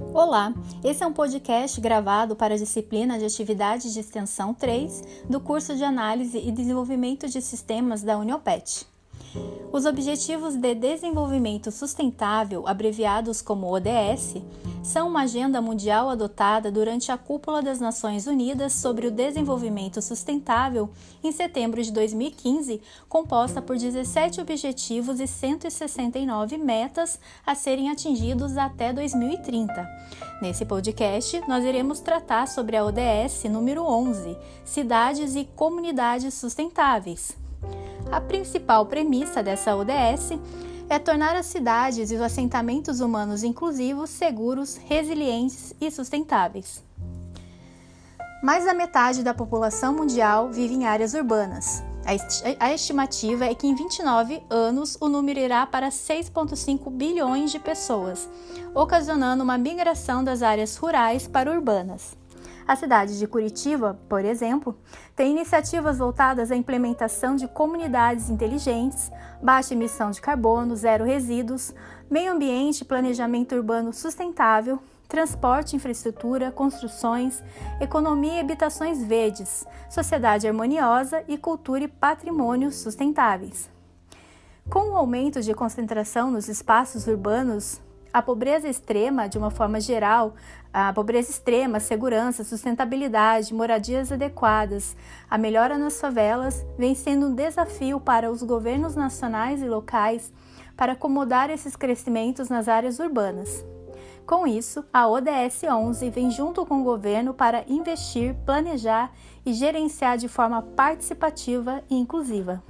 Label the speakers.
Speaker 1: Olá, esse é um podcast gravado para a disciplina de Atividades de Extensão 3 do curso de Análise e Desenvolvimento de Sistemas da Uniopet. Os Objetivos de Desenvolvimento Sustentável, abreviados como ODS, são uma agenda mundial adotada durante a Cúpula das Nações Unidas sobre o Desenvolvimento Sustentável em setembro de 2015, composta por 17 objetivos e 169 metas a serem atingidos até 2030. Nesse podcast, nós iremos tratar sobre a ODS número 11, Cidades e Comunidades Sustentáveis. A principal premissa dessa ODS é tornar as cidades e os assentamentos humanos inclusivos, seguros, resilientes e sustentáveis. Mais da metade da população mundial vive em áreas urbanas. A estimativa é que em 29 anos o número irá para 6,5 bilhões de pessoas, ocasionando uma migração das áreas rurais para urbanas. A cidade de Curitiba, por exemplo, tem iniciativas voltadas à implementação de comunidades inteligentes, baixa emissão de carbono, zero resíduos, meio ambiente planejamento urbano sustentável, transporte, infraestrutura, construções, economia e habitações verdes, sociedade harmoniosa e cultura e patrimônio sustentáveis. Com o aumento de concentração nos espaços urbanos, a pobreza extrema, de uma forma geral, a pobreza extrema, segurança, sustentabilidade, moradias adequadas, a melhora nas favelas, vem sendo um desafio para os governos nacionais e locais para acomodar esses crescimentos nas áreas urbanas. Com isso, a ODS 11 vem junto com o governo para investir, planejar e gerenciar de forma participativa e inclusiva.